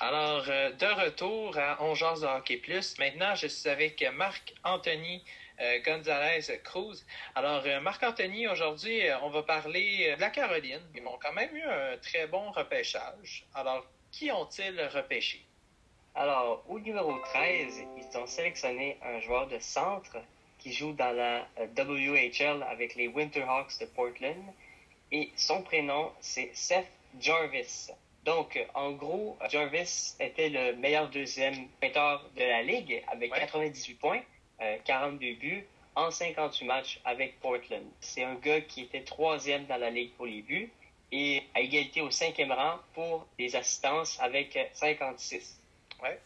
Alors, euh, de retour à On de Hockey Plus. Maintenant, je suis avec Marc-Anthony euh, Gonzalez Cruz. Alors, euh, Marc-Anthony, aujourd'hui, on va parler de la Caroline. Ils ont quand même eu un très bon repêchage. Alors, qui ont-ils repêché? Alors, au numéro 13, ils ont sélectionné un joueur de centre qui joue dans la WHL avec les Winterhawks de Portland. Et son prénom, c'est Seth Jarvis. Donc, en gros, Jarvis était le meilleur deuxième pointeur de la Ligue avec 98 points, 42 euh, buts en 58 matchs avec Portland. C'est un gars qui était troisième dans la Ligue pour les buts et à égalité au cinquième rang pour les assistances avec 56.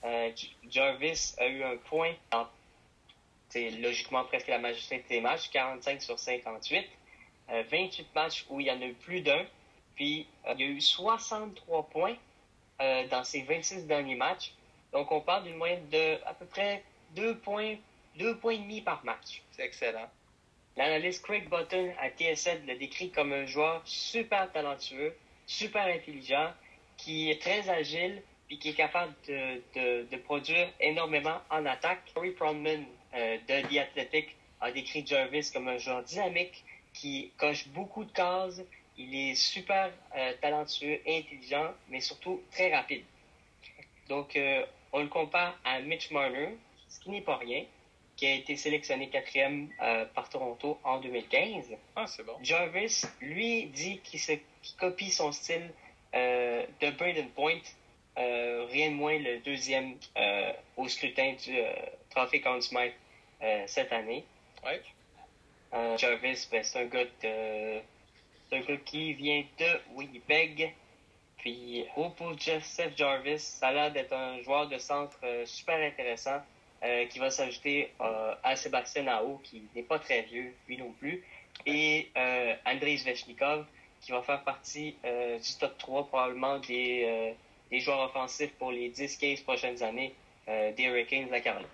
Euh, Jarvis a eu un point c'est logiquement presque la majorité des matchs, 45 sur 58. 28 euh, matchs où il y en a eu plus d'un, puis, euh, il y a eu 63 points euh, dans ses 26 derniers matchs. Donc, on parle d'une moyenne de à peu près 2 points, 2 points et demi par match. C'est excellent. L'analyste Craig Button à TSN le décrit comme un joueur super talentueux, super intelligent, qui est très agile et qui est capable de, de, produire énormément en attaque. Corey Pronman euh, de The Athletic a décrit Jarvis comme un joueur dynamique qui coche beaucoup de cases, il est super euh, talentueux, intelligent, mais surtout très rapide. Donc, euh, on le compare à Mitch Marner, ce qui n'est pas rien, qui a été sélectionné quatrième euh, par Toronto en 2015. Ah, c'est bon. Jarvis, lui, dit qu'il copie son style de Braden Point, rien de moins le deuxième au scrutin du Trophée Conn Smythe cette année. Ouais. Jarvis, ben, c'est un gars de c'est un gars qui vient de Winnipeg. Puis, pour Joseph Jarvis, ça a l'air d'être un joueur de centre euh, super intéressant euh, qui va s'ajouter euh, à Sébastien Nao, qui n'est pas très vieux, lui non plus, et Andrei Zvechnikov, qui va faire partie du top 3 probablement des, des joueurs offensifs pour les 10-15 prochaines années des Hurricanes de la Caroline.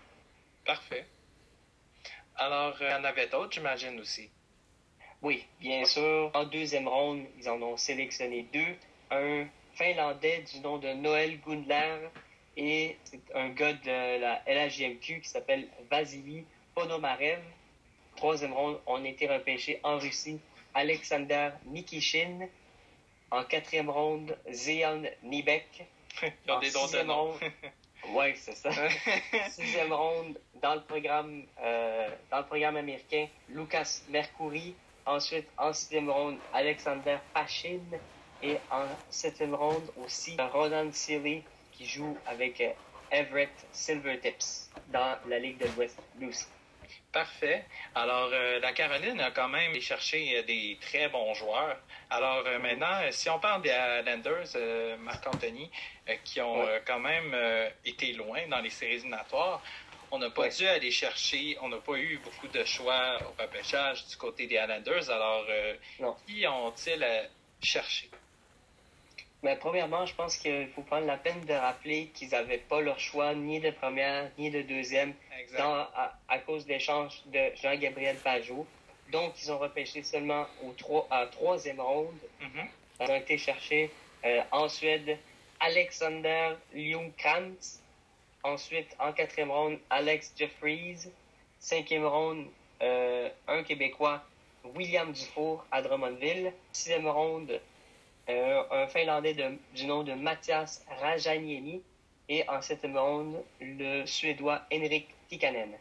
Parfait. Alors, il y en avait d'autres, j'imagine aussi. Oui, bien sûr. En deuxième ronde, ils en ont sélectionné deux. Un Finlandais du nom de Noël Gundler et un gars de la LHJMQ qui s'appelle Vasily Ponomarev. Troisième ronde, on a été repêché en Russie Alexander Nikishin. En quatrième ronde, Zeon Nibek. Ils ont des dons de nom. Oui, c'est ça. Sixième ronde, dans le programme, euh, dans le programme américain, Lucas Mercury. Ensuite, en sixième ronde, Alexander Pachin. Et en septième ronde aussi, Ronan Seeley qui joue avec euh, Everett Silvertips dans la Ligue de l'Ouest Blues. Parfait. Alors, euh, la Caroline a quand même cherché euh, des très bons joueurs. Alors, maintenant, si on parle des Islanders, Marc-Anthony, qui ont quand même été loin dans les séries éliminatoires, on n'a pas dû aller chercher, on n'a pas eu beaucoup de choix au repêchage du côté des Islanders. Alors, euh, qui ont-ils cherché? Mais premièrement, je pense qu'il faut prendre la peine de rappeler qu'ils n'avaient pas leur choix ni de première ni de deuxième à, cause de l'échange de Jean-Gabriel Pajot. Donc, ils ont repêché seulement au trois, à troisième ronde. Mm-hmm. Ils ont été cherchés euh, en Suède Alexander Ljungkrantz, Ensuite, en quatrième ronde, Alex Jeffries. Cinquième ronde, euh, un Québécois, William Dufour à Drummondville. Sixième ronde, euh, un Finlandais du nom de Mathias Rajaniemi. Et en septième ronde, le Suédois Henrik Tikkanen.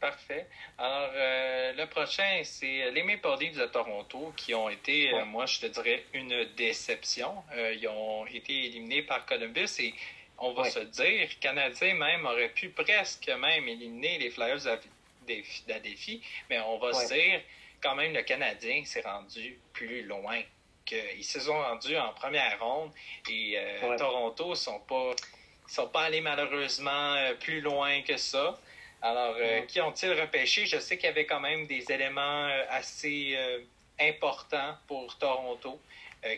Parfait. Alors, euh, le prochain, c'est les Maple Leafs de Toronto qui ont été, moi, je te dirais, une déception. ils ont été éliminés par Columbus et on va se dire, Canadien même aurait pu presque même éliminer les Flyers défi, mais on va se dire, quand même, le Canadien s'est rendu plus loin. qu'ils se sont rendus en première ronde et euh, Toronto sont pas sont pas allés malheureusement euh, plus loin que ça. Alors, euh, qui ont-ils repêché? Je sais qu'il y avait quand même des éléments assez importants pour Toronto,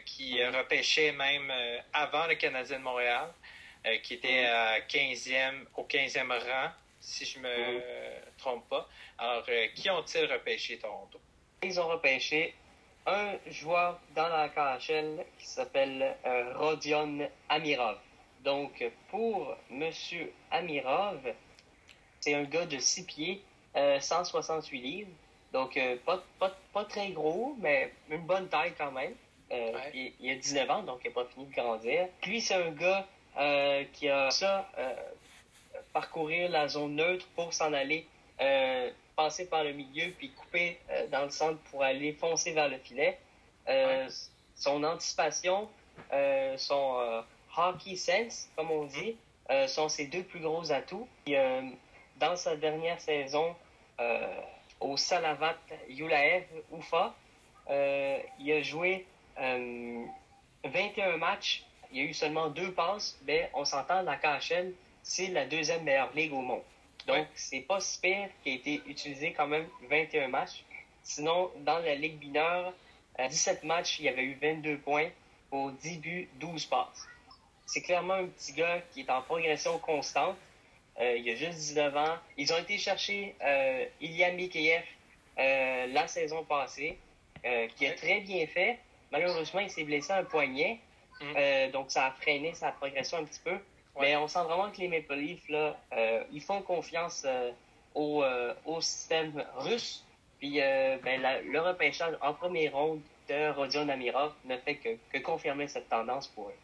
qui repêchaient même avant le Canadien de Montréal. Euh, qui était à 15e, au 15e rang, si je me trompe pas. Alors, euh, qui ont-ils repêché Toronto? Ils ont repêché un joueur dans la KHL qui s'appelle euh, Rodion Amirov. Donc, pour M. Amirov, c'est un gars de 6 pieds, 168 euh, livres. Donc, euh, pas, pas, pas, très gros, mais une bonne taille quand même. Euh, il, a 19 ans, donc il n'a pas fini de grandir. Puis, c'est un gars qui a ça, parcourir la zone neutre pour s'en aller, passer par le milieu, puis couper dans le centre pour aller foncer vers le filet. Son anticipation, son hockey sense, comme on dit, sont ses deux plus gros atouts. Et, dans sa dernière saison euh, au Salavat Yulaev Oufa. Euh, il a joué 21 euh, matchs. Il y a eu seulement deux passes, mais on s'entend, la KHL, c'est la deuxième meilleure ligue au monde. Donc, c'est pas si pire qui a été utilisé quand même 21 matchs. Sinon, dans la Ligue mineure, à 17 matchs, il y avait eu 22 points pour 10 buts, 12 passes. C'est clairement un petit gars qui est en progression constante. Euh, il a juste 19 ans. Ils ont été chercher euh, Ilya Mikheyev euh, la saison passée, qui a très bien fait. Malheureusement, il s'est blessé un poignet, mm. donc ça a freiné sa progression un petit peu. Mais on sent vraiment que les Maple Leafs, là, ils font confiance au, au, système russe. Puis ben, le repêchage en première ronde de Rodion Amirov ne fait que, que confirmer cette tendance pour eux.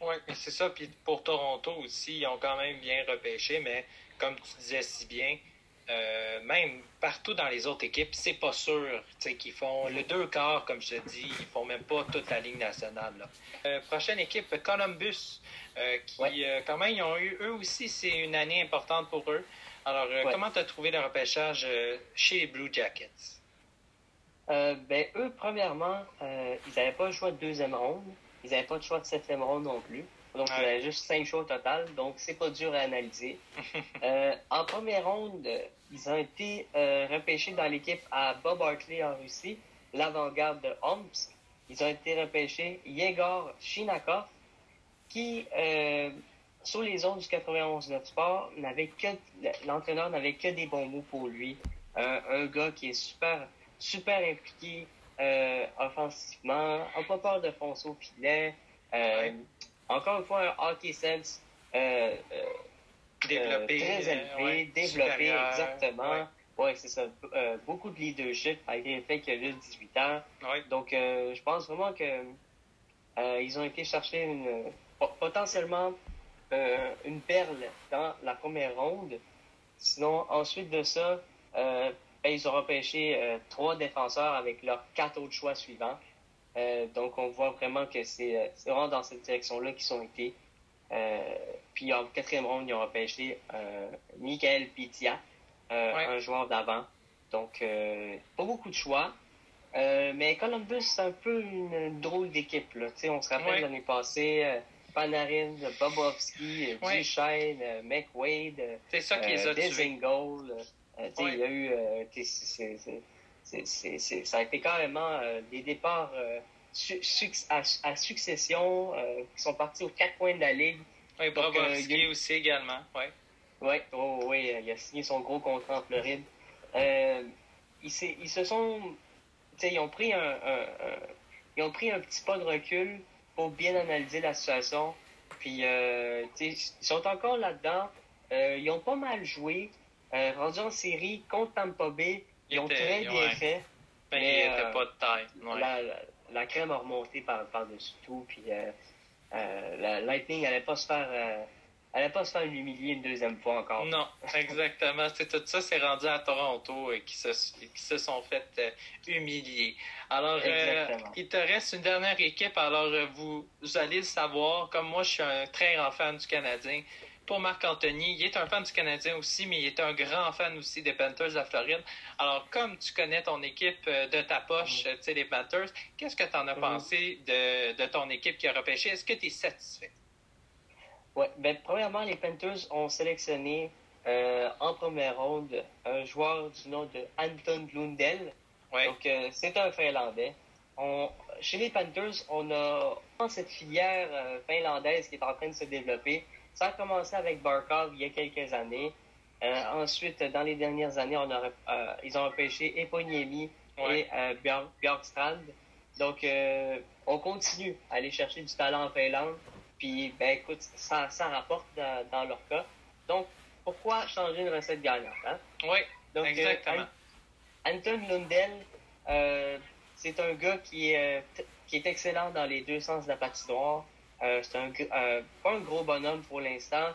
Oui, c'est ça. Puis pour Toronto aussi, ils ont quand même bien repêché, mais comme tu disais si bien, euh, même partout dans les autres équipes, c'est pas sûr qu'ils font le deux quarts, comme je te dis, ils font même pas toute la ligne nationale. Euh, prochaine équipe, Columbus, euh, qui quand même, ils ont eu, eux aussi, c'est une année importante pour eux. Alors, comment tu as trouvé le repêchage chez les Blue Jackets? ben, eux, premièrement, ils n'avaient pas le choix de deuxième ronde. Ils n'avaient pas de choix de septième ronde non plus. Donc, y avait juste cinq choix au total. Donc, c'est pas dur à analyser. euh, en première ronde, ils ont été euh, repêchés dans l'équipe à Bob Hartley en Russie, l'avant-garde de Omsk. Ils ont été repêchés Yegor Shinakov, qui, euh, sur les zones du 91-9 Sport, n'avait que, l'entraîneur n'avait que des bons mots pour lui. un gars qui est super, super impliqué, euh, offensivement, n'a pas peur de foncer au filet. Euh, encore une fois, un hockey sense euh, développé, très élevé, développé, exactement. Ouais, c'est ça. beaucoup de leadership, malgré le fait qu'il a juste 18 ans. Donc, je pense vraiment que ils ont été chercher une, potentiellement une perle dans la première ronde. Sinon, ensuite de ça, ben, ils ont repêché euh, trois défenseurs avec leurs quatre autres choix suivants. Euh, donc, on voit vraiment que c'est euh, vraiment dans cette direction-là qu'ils ont été. puis, en quatrième ronde, ils ont repêché Michael Pitia, un joueur d'avant. Donc, pas beaucoup de choix. mais Columbus, c'est un peu une, drôle d'équipe. On se rappelle l'année passée, Panarin, Bobovski, Duchesne, McWade, c'est ça qui les a euh, il y a eu. Euh, ça a été carrément euh, des départs à, succession qui sont partis aux quatre coins de la ligue. Oui, Bobrovski aussi également. Oui, oh, oui, il a signé son gros contrat en Floride. ils, se sont. Ils ont pris un, ils ont pris un petit pas de recul pour bien analyser la situation. Puis, ils sont encore là-dedans. ils ont pas mal joué. Euh, rendu en série contre Tampa Bay, ils ont très bien fait. Ben, mais, il n'était pas de taille. La, crème a remonté par, par-dessus tout. Puis euh, euh, la Lightning n'allait pas se faire. Pas se faire humilier une deuxième fois encore. Non, exactement. c'est tout ça, c'est rendu à Toronto et qui se, qui se sont fait humilier. Alors, il te reste une dernière équipe. Alors, vous, vous allez le savoir. Comme moi, je suis un très grand fan du Canadien pour Marc-Anthony. Il est un fan du Canadien aussi, mais il est un grand fan aussi des Panthers de la Floride. Alors, comme tu connais ton équipe euh, de ta poche, mm. tu sais, les Panthers, qu'est-ce que tu en as mm. pensé de, ton équipe qui a repêché? Est-ce que tu es satisfait? Oui, bien, premièrement, les Panthers ont sélectionné euh, en première ronde un joueur du nom de Anton Lundell. Donc, euh, c'est un Finlandais. chez les Panthers, on a cette filière finlandaise qui est en train de se développer. Ça a commencé avec Barkov il y a quelques années. Euh, ensuite, dans les dernières années, on a, euh, ils ont repêché Eponiemi et euh, Björkstrand. Donc, on continue à aller chercher du talent en Finlande. Puis, ben écoute, ça, ça rapporte dans, leur cas. Donc, pourquoi changer une recette gagnante? Hein? Oui, Donc, exactement. Anton Lundell, c'est un gars qui est, qui est excellent dans les deux sens de la patinoire. Euh, c'est un, pas un gros bonhomme pour l'instant,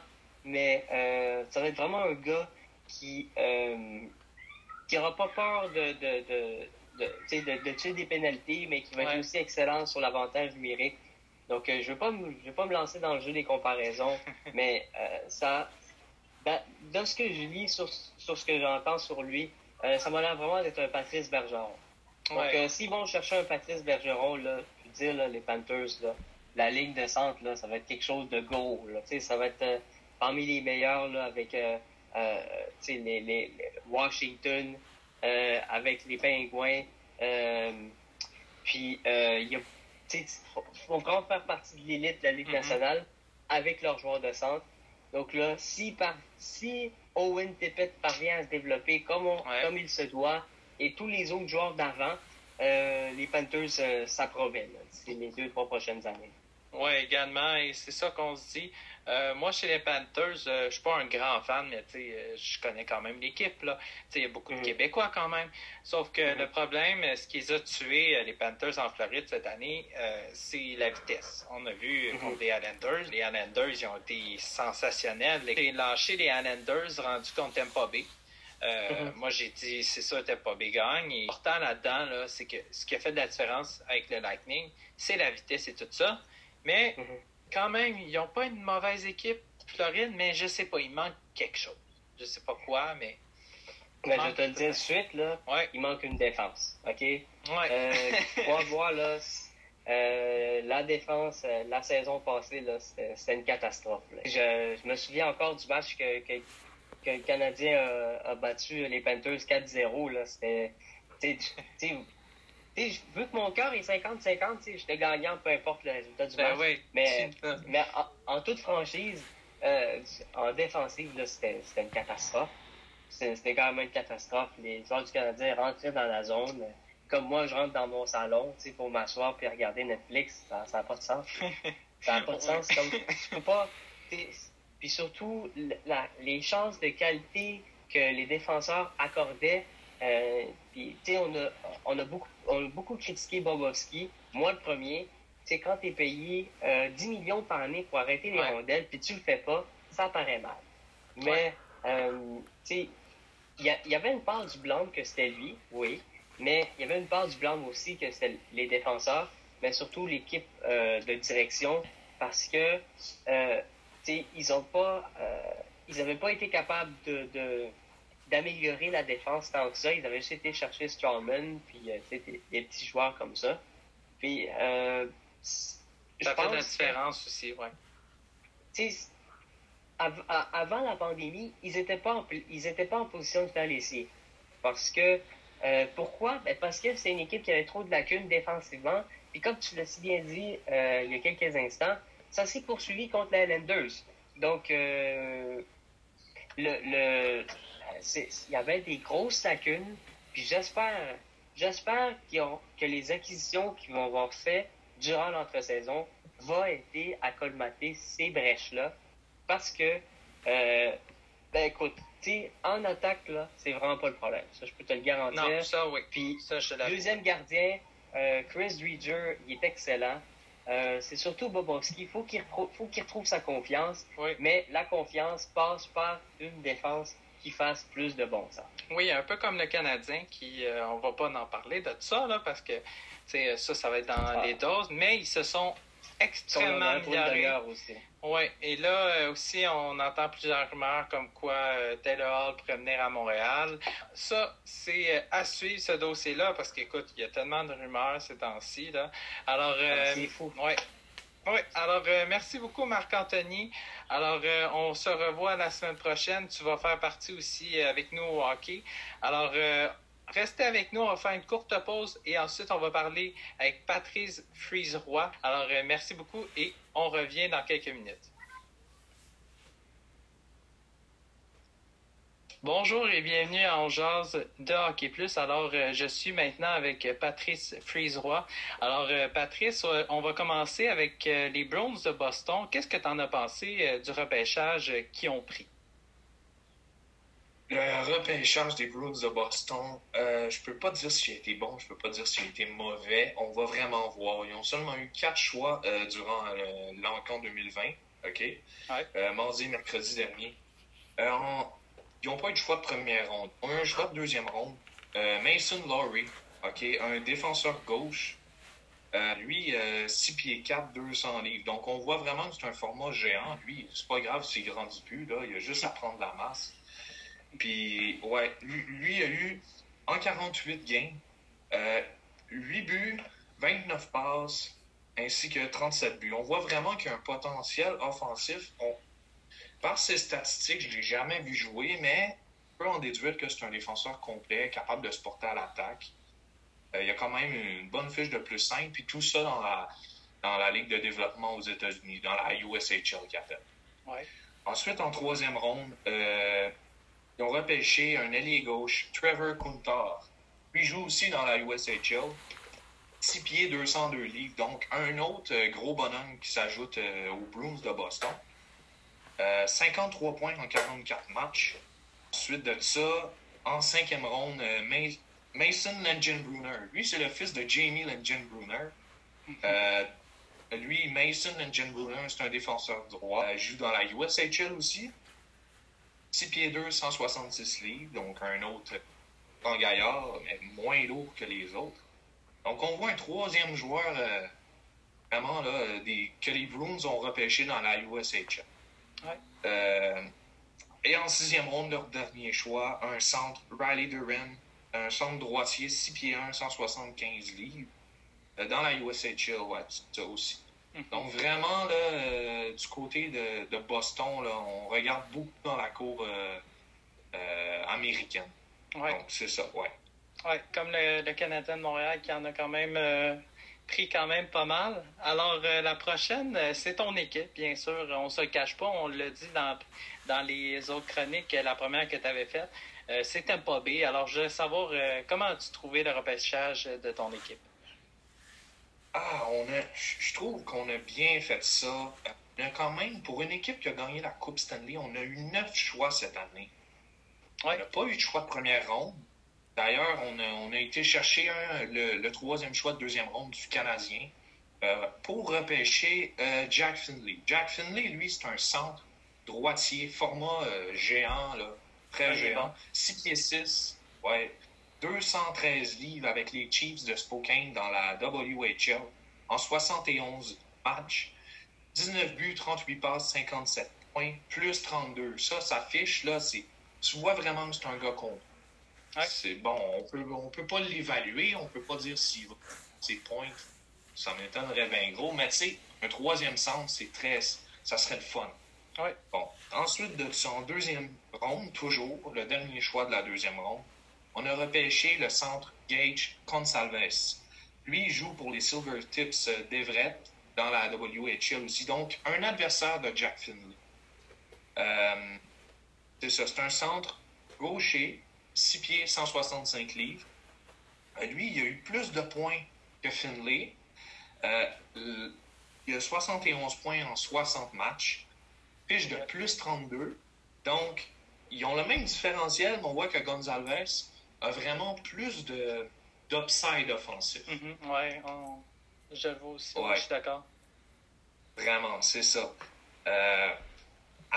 mais euh, ça va être vraiment un gars qui euh, qui aura pas peur de de, de, de, de, tuer des pénalités, mais qui va être aussi excellent sur l'avantage numérique. Donc, je ne vais, pas me, je vais pas me lancer dans le jeu des comparaisons, mais ça, de ce que je lis sur, sur ce que j'entends sur lui, ça m'a l'air vraiment d'être un Patrice Bergeron. Donc, s'ils vont chercher un Patrice Bergeron, là, je veux dire, les Panthers, là, la ligne de centre, là, ça va être quelque chose de gros. Là. Ça va être euh, parmi les meilleurs là, avec euh, euh, les, les, les, Washington, avec les Pingouins. Puis, il vont vraiment faire partie de l'élite de la Ligue mm-hmm. nationale avec leurs joueurs de centre. Donc là, si, par, si Owen Tippett parvient à se développer comme, comme il se doit, et tous les autres joueurs d'avant, les Panthers s'approvaient les deux, trois prochaines années. Oui, également, et c'est ça qu'on se dit. Euh, moi, chez les Panthers, euh, je suis pas un grand fan, mais euh, je connais quand même l'équipe. Là. Il y a beaucoup de mm. Québécois quand même. Sauf que mm-hmm. le problème, ce qui les a tués, les Panthers en Floride cette année, c'est la vitesse. On a vu mm-hmm. contre les Islanders. Les Islanders, ils ont été sensationnels. J'ai lâché les Islanders rendus contre Tampa Bay. Mm-hmm. Moi, j'ai dit, c'est ça, Tampa Bay gagne. Et pourtant, là-dedans, là, c'est que ce qui a fait de la différence avec le Lightning, c'est la vitesse et tout ça. Mais mhm. quand même, ils n'ont pas une mauvaise équipe, Floride, mais je sais pas, il manque quelque chose. Je sais pas quoi, mais. Mais je te le dis de suite, là, il manque une défense. OK? Ouais. Euh, voir, là, euh, la défense, euh, la saison passée, là, c'était une catastrophe. Je, je, me souviens encore du match que, que, que le Canadien a, a, battu les Panthers 4-0. C'était vu que mon cœur est 50-50, j'étais gagnant peu importe le résultat du ben match. mais mais en, toute franchise, euh, en défensive, c'était une catastrophe. C'était quand même une catastrophe. Les joueurs du Canadien rentraient dans la zone. Comme moi, je rentre dans mon salon pour m'asseoir et regarder Netflix. Ça n'a pas de sens. ça n'a pas de sens. Comme, tu peux pas. Puis surtout, la, les chances de qualité que les défenseurs accordaient euh, puis, tu sais, on a, on, a beaucoup, on a beaucoup critiqué Bobovski. Moi, le premier, c'est quand tu es payé 10 euh, millions par année pour arrêter les rondelles, puis tu le fais pas, ça paraît mal. Mais, euh, tu sais, il y, avait une part du blanc que c'était lui, oui, mais il y avait une part du blanc aussi que c'était les défenseurs, mais surtout l'équipe de direction, parce que, tu sais, ils ont pas, ils n'avaient pas été capables de d'améliorer la défense tant que ça. Ils avaient juste été chercher Strawman, puis euh, des, des, petits joueurs comme ça. Puis, euh, ça fait de la différence aussi, ouais. avant la pandémie, ils n'étaient pas, en, ils étaient pas en position de faire l'essai. Parce que, euh, pourquoi? Ben parce que c'est une équipe qui avait trop de lacunes défensivement. Puis comme tu l'as si bien dit euh, il y a quelques instants, ça s'est poursuivi contre les Islanders. Donc, le, le, il y avait des grosses lacunes. Puis j'espère, j'espère que les acquisitions qu'ils vont avoir fait durant l'entre-saison vont aider à colmater ces brèches-là. Parce que, euh, ben écoute, en attaque, là, c'est vraiment pas le problème. Ça, je peux te le garantir. Non, ça, oui. Puis, deuxième gardien, euh, Chris Dreger, il est excellent. Euh, c'est surtout Bobowski. Il faut qu'il retrouve sa confiance. Mais la confiance passe par une défense qui fasse plus de bon sens. Oui, un peu comme le Canadien, qui euh, on va pas en parler de ça, là, parce que ça, ça va être dans ah. les doses, mais ils se sont extrêmement améliorés. aussi. Oui, et là euh, aussi, on entend plusieurs rumeurs comme quoi euh, Taylor Hall pourrait venir à Montréal. Ça, c'est à suivre ce dossier-là, parce qu'écoute, il y a tellement de rumeurs ces temps-ci. Alors, c'est fou. Ouais, oui, alors euh, merci beaucoup Marc-Anthony. Alors euh, on se revoit la semaine prochaine. Tu vas faire partie aussi euh, avec nous au hockey. Alors restez avec nous, on va faire une courte pause et ensuite on va parler avec Patrice Friese-Roy. Alors merci beaucoup et on revient dans quelques minutes. Bonjour et bienvenue à On de Hockey Plus. Alors, euh, je suis maintenant avec Patrice Friseroy. Alors, euh, Patrice, euh, on va commencer avec les Browns de Boston. Qu'est-ce que tu en as pensé du repêchage qu'ils ont pris? Le repêchage des Browns de Boston, je peux pas dire s'il a été bon, je peux pas dire s'il a été mauvais. On va vraiment voir. Ils ont seulement eu quatre choix durant l'encan 2020. OK? mardi, mercredi dernier. Ils n'ont pas eu de choix de première ronde. Ils ont eu un choix de deuxième ronde. Euh, Mason Laurie, un défenseur gauche. Euh, lui, 6 euh, pieds 4, 200 livres. Donc, on voit vraiment que c'est un format géant. Lui, c'est pas grave s'il grandit plus. Là. Il a juste à prendre la masse. Puis, ouais, lui, a eu, en 48 games, 8 buts, 29 passes, ainsi que 37 buts. On voit vraiment qu'il y a un potentiel offensif. Par ses statistiques, je ne l'ai jamais vu jouer, mais on peut en déduire que c'est un défenseur complet, capable de se porter à l'attaque. Euh, il y a quand même une bonne fiche de plus 5, puis tout ça dans la, dans la Ligue de développement aux États-Unis, dans la USHL qu'il appelle. Ouais. Ensuite, en troisième ronde, euh, ils ont repêché un ailier gauche, Trevor Kuntar. Lui joue aussi dans la USHL. 6 pieds, 202 livres. Donc, un autre euh, gros bonhomme qui s'ajoute aux Bruins de Boston. 53 euh, points en 44 matchs. Ensuite de ça, en cinquième ronde, euh, Mason Langenbrunner. Lui, c'est le fils de Jamie Langenbrunner. Euh, lui, Mason Langenbrunner, c'est un défenseur droit. Il joue dans la USHL aussi. 6 pieds 2, 166 livres. Donc, un autre grand gaillard, mais moins lourd que les autres. Donc, on voit un troisième joueur, vraiment, là, des, que les Bruins ont repêché dans la USHL. Euh, et en sixième ronde, leur dernier choix, un centre, Riley Duran, un centre droitier, 6 pieds 1, 175 livres, euh, dans la USHL, ouais, ça aussi. Mhm. Donc vraiment, là, euh, du côté de, Boston, là, on regarde beaucoup dans la cour américaine. Donc c'est ça, ouais. Ouais, comme le, le, Canadien de Montréal qui en a quand même pris quand même pas mal. Alors, euh, la prochaine, euh, c'est ton équipe, bien sûr. On se cache pas, on l'a dit dans, dans les autres chroniques, la première que tu avais faite. Euh, c'est un B. Alors, je veux savoir comment as-tu trouvé le repêchage de ton équipe? Ah, on a, je trouve qu'on a bien fait ça. On a quand même, pour une équipe qui a gagné la Coupe Stanley, on a eu neuf choix cette année. On n'a pas eu de choix de première ronde. D'ailleurs, on a, été chercher le, troisième choix de deuxième ronde du Canadien euh, pour repêcher euh, Jack Finley. Jack Finley, lui, c'est un centre droitier, format euh, géant, très géant. 6 pieds 6, ouais, 213 livres avec les Chiefs de Spokane dans la WHL en 71 matchs. 19 buts, 38 passes, 57 points, plus 32. Ça, ça fiche, là, c'est. Tu vois vraiment que c'est un gars complet. C'est bon, on peut, on peut pas l'évaluer, on peut pas dire si ses points, ça m'étonnerait bien gros, mais tu sais, un troisième centre, c'est très, ça serait le fun. Ouais. Bon, ensuite de son deuxième ronde, toujours, le dernier choix de la deuxième ronde, on a repêché le centre Gage Consalves. Lui, il joue pour les Silver Tips d'Everett dans la WHL aussi, donc un adversaire de Jack Finley. Euh, c'est ça, c'est un centre gaucher 6 pieds, 165 livres. Euh, lui, il a eu plus de points que Finlay. Euh, il a 71 points en 60 matchs. Fiche de plus 32. Donc, ils ont le même différentiel, mais on voit que Gonzalez a vraiment plus de d'upside offensif. Oui, Ouais, je le vois aussi. Je suis d'accord. Vraiment, c'est ça. Euh,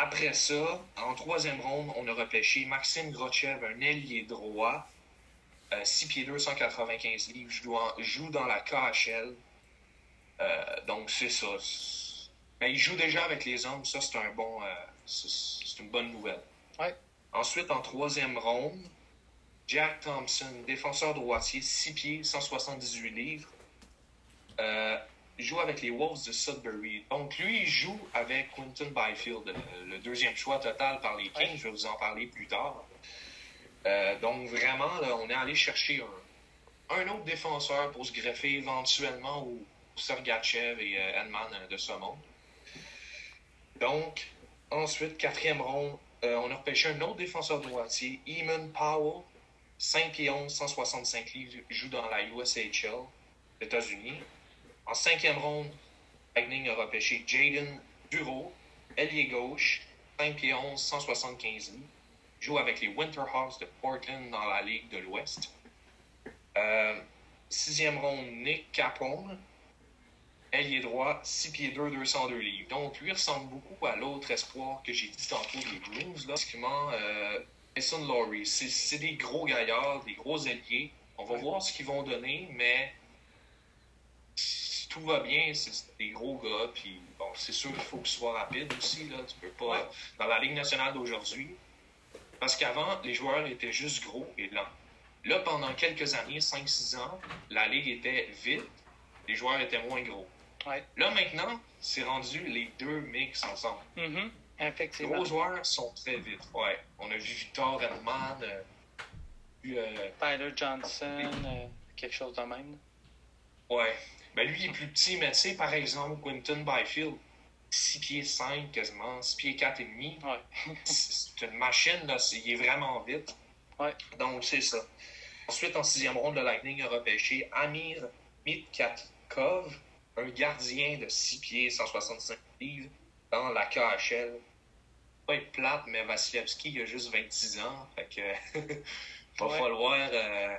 après ça, en troisième ronde, on a repêché Maxime Grochev, un ailier droit, 6 euh, pieds 295 livres, joue, dans la KHL. Euh, donc, c'est ça. Mais il joue déjà avec les hommes, ça, c'est un bon, euh, c'est une bonne nouvelle. Ensuite, en troisième ronde, Jack Thompson, défenseur droitier, 6 pieds, 178 livres joue avec les Wolves de Sudbury. Donc, lui, il joue avec Quinton Byfield, le, deuxième choix total par les Kings. Je vais vous en parler plus tard. Euh, donc, vraiment, on est allé chercher un, autre défenseur pour se greffer éventuellement au Sergachev et euh, Edman de ce monde. Donc, ensuite, quatrième ronde, euh, on a repêché un autre défenseur droitier, Eamon Powell, 5 pieds 11, 165 livres, joue dans la USHL, États-Unis. En cinquième ronde, Lightning a repêché Jaden Bureau, ailier gauche, 5 pieds 11, 175 livres, joue avec les Winterhawks de Portland dans la Ligue de l'Ouest. Euh, sixième ronde, Nick Capone, ailier droit, 6 pieds 2, 202 livres. Donc, lui ressemble beaucoup à l'autre espoir que j'ai dit tantôt, les Blues. Là. Basiquement, euh, Mason Laurie, c'est des gros gaillards, des gros ailiers. On va voir ce qu'ils vont donner, mais si tout va bien, c'est des gros gars. Puis, bon, c'est sûr qu'il faut qu'ils soient rapides aussi. Là. Tu peux pas. Dans la Ligue nationale d'aujourd'hui, parce qu'avant, les joueurs étaient juste gros et lents. Là, pendant quelques années, 5-6 ans, la Ligue était vite, les joueurs étaient moins gros. Là, maintenant, c'est rendu les deux mix ensemble. Mm Les gros joueurs sont très vite. Ouais. On a vu Victor Edman, euh, euh, Tyler Johnson, euh, quelque chose de même. Ouais. Ben, lui, il est plus petit, mais tu sais, par exemple, Quinton Byfield, 6 pieds 5 quasiment, 6 pieds 4 et demi. Ouais. c'est une machine, là, il est vraiment vite. Ouais. Donc, c'est ça. Ensuite, en sixième ronde, le Lightning a repêché Amir Mitkatkov, un gardien de 6 pieds, 165 livres, dans la KHL. Pas être plate, mais Vasilevski a juste 26 ans. Fait que va falloir. Euh,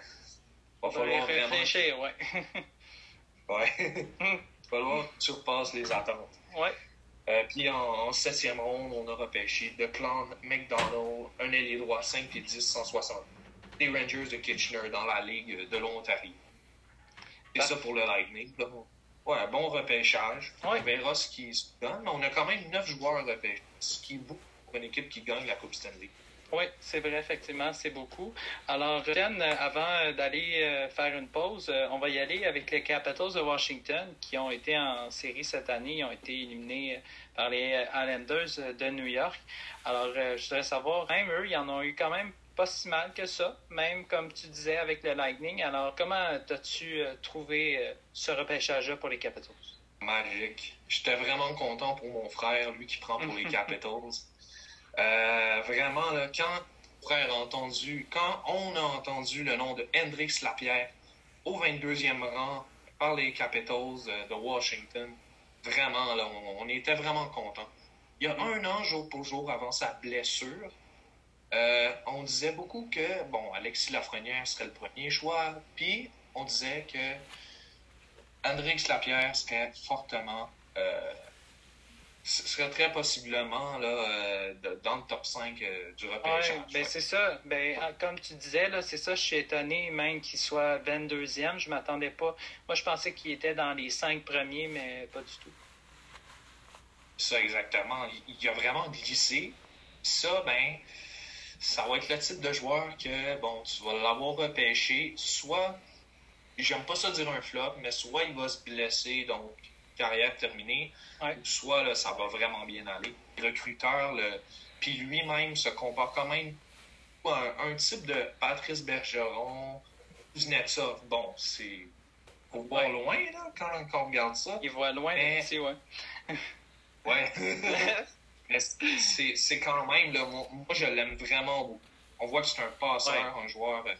va falloir réfléchir, ouais. ouais. que tu repasses les attentes. Ouais. Euh, puis en, septième ronde, on a repêché Clan McDonald, un ailier droit 5 pieds 10, 160. Les Rangers de Kitchener dans la Ligue de l'Ontario. C'est ça pour le Lightning. Ouais, bon repêchage. On verra ce qui se donne. On a quand même neuf joueurs repêchés, ce qui est beaucoup pour une équipe qui gagne la Coupe Stanley. Oui, c'est vrai, effectivement, c'est beaucoup. Alors, Jen, avant d'aller euh, faire une pause, euh, on va y aller avec les Capitals de Washington qui ont été en série cette année. Ils ont été éliminés euh, par les Islanders de New York. Alors, je voudrais savoir, même eux, ils en ont eu quand même pas si mal que ça, même comme tu disais avec le Lightning. Alors, comment as-tu trouvé ce repêchage-là pour les Capitals? Magique. J'étais vraiment content pour mon frère, lui qui prend pour les Capitals. Euh, vraiment, là, quand, entendu, quand on a entendu le nom de Hendrix Lapierre au 22e rang par les Capitals de Washington, vraiment, là, on, était vraiment contents. Il y a un an, jour pour jour, avant sa blessure, euh, on disait beaucoup que, bon, Alexis Lafrenière serait le premier choix, puis on disait que Hendrix Lapierre serait fortement euh, ce serait très possiblement là, euh, dans le top 5 euh, du repêchage. Ouais, ben c'est ça. Ben, ah, comme tu disais, là, c'est ça, je suis étonné même qu'il soit 22e. Je m'attendais pas. Moi, je pensais qu'il était dans les 5 premiers, mais pas du tout. Ça, exactement. Il, a vraiment glissé. Ça, ben, ça va être le type de joueur que, bon, tu vas l'avoir repêché. Soit, j'aime pas ça dire un flop, mais soit il va se blesser, donc carrière terminée, soit là, ça va vraiment bien aller. Le recruteur, le... puis lui-même se compare quand même à un, type de Patrice Bergeron, Kuznetsov. Bon, c'est. Faut voir loin, là, quand, on regarde ça. Il voit loin, mais... c'est ouais. ouais. mais c'est quand même, là, moi, je l'aime vraiment beaucoup. On voit que c'est un passeur, un joueur euh,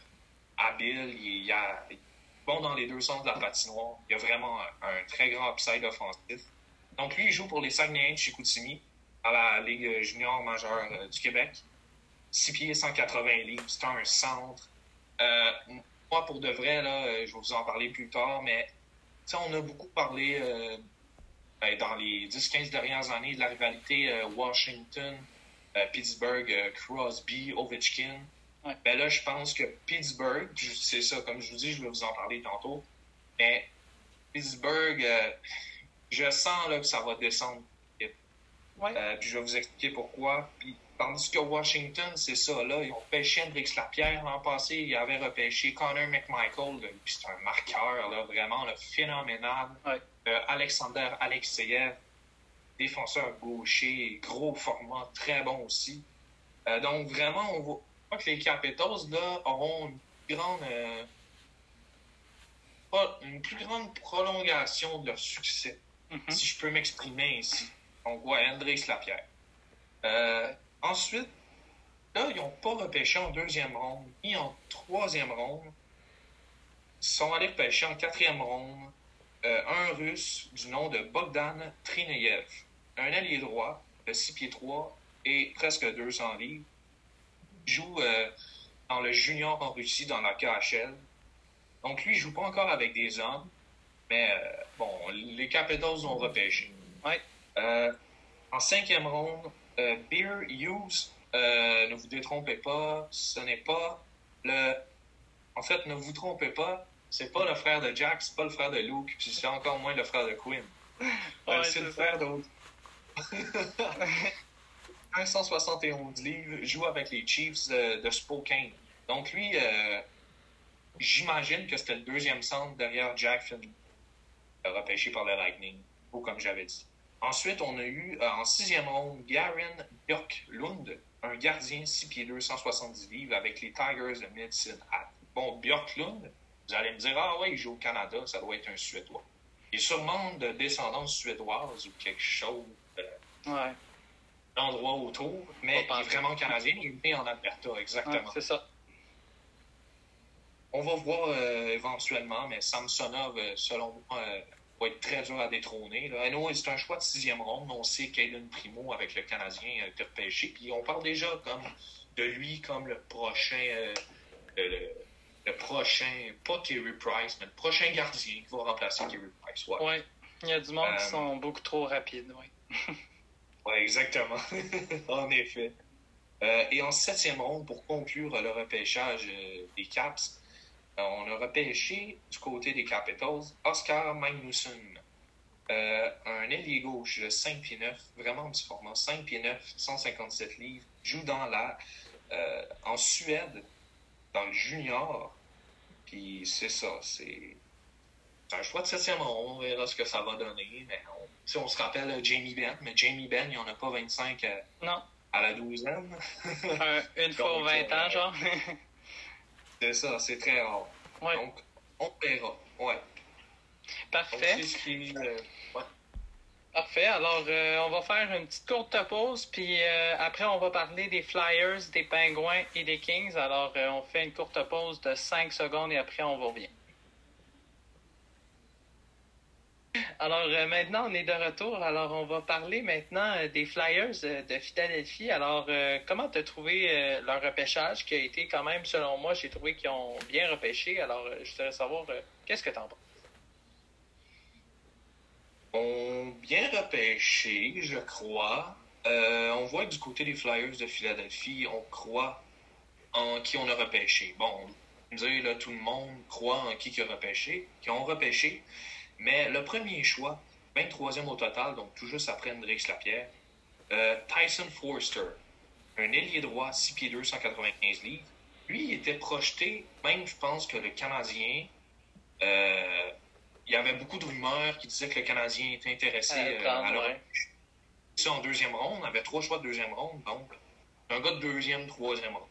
habile. Il, y a, bon dans les deux sens de la patinoire. Il a vraiment un, très grand upside offensif. Donc, lui, il joue pour les Saguenayens de Chicoutimi à la Ligue junior majeure euh, du Québec. 6 pieds, 180 livres. C'est un centre. Euh, moi, pour de vrai, là, euh, je vais vous en parler plus tard, mais on a beaucoup parlé ben, dans les 10-15 dernières années de la rivalité Washington, Pittsburgh, Crosby, Ovechkin. Ben là, je pense que Pittsburgh, c'est ça, comme je vous dis, je vais vous en parler tantôt, mais Pittsburgh, euh, je sens là, que ça va descendre. Euh, puis je vais vous expliquer pourquoi. Puis, tandis que Washington, c'est ça, là, ils ont pêché Hendrix Lapierre l'an passé, ils avaient repêché Connor McMichael, puis c'est un marqueur, là, vraiment phénoménal. Euh, Alexander Alexeyev, défenseur gaucher, gros format, très bon aussi. donc vraiment, on crois que les Capitals là, auront une plus grande, euh, une plus grande prolongation de leur succès, mm-hmm. si je peux m'exprimer ainsi. On voit André Lapierre. Euh, ensuite, Là, ils n'ont pas repêché en deuxième ronde, ni en troisième ronde. Ils sont allés repêcher en quatrième ronde euh, un Russe du nom de Bogdan Trineyev, un allié droit de 6 pieds 3 et presque 200 livres. Il joue euh, dans le junior en Russie, dans la KHL. Donc lui, il joue pas encore avec des hommes, mais euh, bon, les Capitals ont repêché. Ouais. en cinquième ronde, Beer Hughes, ne vous détrompez pas, ce n'est pas le... En fait, ne vous trompez pas, c'est pas le frère de Jack, c'est pas le frère de Luke, puis c'est encore moins le frère de Quinn. Ouais, c'est le frère d'autre. 171 livres, joue avec les Chiefs de, Spokane. Donc lui, euh, j'imagine que c'était le deuxième centre derrière Jack Finn, repêché par le Lightning, ou comme j'avais dit. Ensuite, on a eu euh, en sixième ronde Garen Björklund, un gardien 6 pieds 2, 170 livres avec les Tigers de Medicine Hat. Bon, Björklund, vous allez me dire, ah ouais, il joue au Canada, ça doit être un Suédois. Il est sûrement de descendance suédoise ou quelque chose. Euh, ouais. L'endroit autour, mais il est vraiment canadien. Il est né en Alberta, exactement. Ouais, c'est ça. On va voir euh, éventuellement, mais Samsonov, euh, selon moi, euh, va être très dur à détrôner. Là. c'est un choix de sixième ronde. On sait qu'Aiden Primo, avec le Canadien, a été repêché. Puis on parle déjà comme de lui comme le prochain le, le prochain, pas Kerry Price, mais le prochain gardien qui va remplacer Kerry Price. Ouais. ouais. Il y a du monde qui sont beaucoup trop rapides, oui. oui, exactement. en effet. Euh, et en septième ronde, pour conclure le repêchage euh, des Caps, on a repêché du côté des Capitals Oscar Magnusson, un ailier gauche de 5 pieds 9, vraiment petit format, 5 pieds 9, 157 livres, joue dans la, en Suède, dans le junior. Puis c'est ça, c'est un choix de septième ronde. On verra ce que ça va donner. Mais on, on se rappelle euh, Jamie Benn, mais Jamie Benn, il n'y en a pas 25 euh, non. à la douzaine. une fois 20 ans, euh, genre. c'est ça, c'est très rare. Donc, on verra. Ouais. Parfait. Donc, ce qui, Parfait. Alors, euh, on va faire une petite courte pause, puis euh, après, on va parler des Flyers, des Pingouins et des Kings. Alors, on fait une courte pause de 5 secondes et après, on revient. Alors, maintenant, on est de retour. Alors, on va parler maintenant des Flyers de Philadelphie. Alors, comment tu as trouvé leur repêchage qui a été quand même, selon moi, j'ai trouvé qu'ils ont bien repêché. Alors, je voudrais savoir, qu'est-ce que tu en penses? ont bien repêché, je crois. Euh, on voit du côté des Flyers de Philadelphie, on croit en qui on a repêché. Bon, dire, là, tout le monde croit en qui qui a repêché, qui ont repêché. Mais le premier choix, 23e au total, donc tout juste après Hendrix Lapierre, euh, Tyson Forster, un ailier droit, 6 pieds 2, 195 livres. Lui, il était projeté, même je pense que le Canadien, euh, il y avait beaucoup de rumeurs qui disaient que le Canadien était intéressé euh, à leur... Ça en deuxième ronde, on avait trois choix de deuxième ronde, donc un gars de deuxième, troisième ronde.